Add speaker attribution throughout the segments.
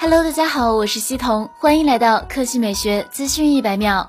Speaker 1: Hello，大家好，我是西彤，欢迎来到科技美学资讯一百秒。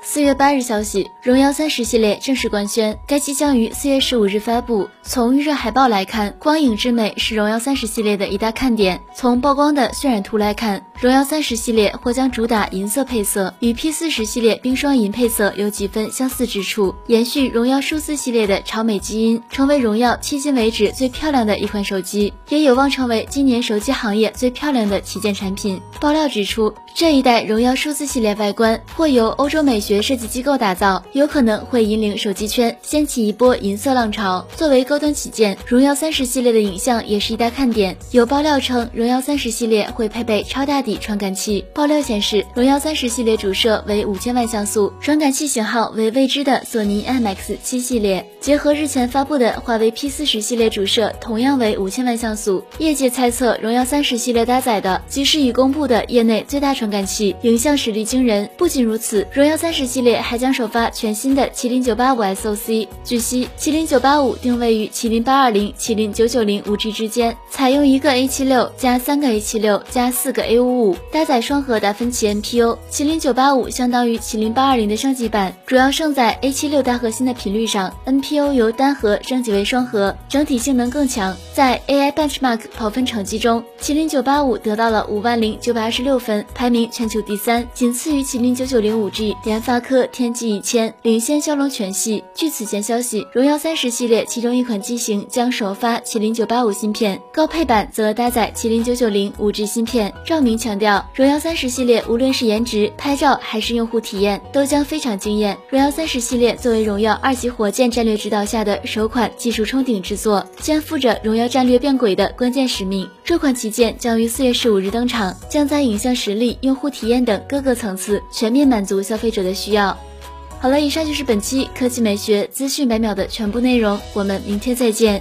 Speaker 1: 四月八日消息，荣耀三十系列正式官宣，该机将于四月十五日发布。从预热海报来看，光影之美是荣耀三十系列的一大看点。从曝光的渲染图来看，荣耀三十系列或将主打银色配色，与 P 四十系列冰霜银配色有几分相似之处，延续荣耀数字系列的潮美基因，成为荣耀迄今为止最漂亮的一款手机，也有望成为今年手机行业最漂亮的旗舰产品。爆料指出，这一代荣耀数字系列外观或由欧洲美学。设计机构打造，有可能会引领手机圈掀起一波银色浪潮。作为高端旗舰，荣耀三十系列的影像也是一大看点。有爆料称，荣耀三十系列会配备超大底传感器。爆料显示，荣耀三十系列主摄为五千万像素，传感器型号为未知的索尼 IMX 七系列。结合日前发布的华为 P 四十系列主摄，同样为五千万像素。业界猜测，荣耀三十系列搭载的即是已公布的业内最大传感器，影像实力惊人。不仅如此，荣耀三十。系列还将首发全新的麒麟九八五 SoC。据悉，麒麟九八五定位于麒麟八二零、麒麟九九零五 G 之间，采用一个 A 七六加三个 A 七六加四个 A 五五，搭载双核达芬奇 NPU。麒麟九八五相当于麒麟八二零的升级版，主要胜在 A 七六大核心的频率上，NPU 由单核升级为双核，整体性能更强。在 AI Benchmark 跑分成绩中，麒麟九八五得到了五万零九百二十六分，排名全球第三，仅次于麒麟九九零五 G。联发科天玑一千领先骁龙全系。据此前消息，荣耀三十系列其中一款机型将首发麒麟九八五芯片，高配版则搭载麒麟九九零五 G 芯片。照明强调，荣耀三十系列无论是颜值、拍照还是用户体验，都将非常惊艳。荣耀三十系列作为荣耀二级火箭战略指导下的首款技术冲顶之作，肩负着荣耀战略变轨的关键使命。这款旗舰将于四月十五日登场，将在影像实力、用户体验等各个层次全面满足消费者的需要。好了，以上就是本期科技美学资讯百秒的全部内容，我们明天再见。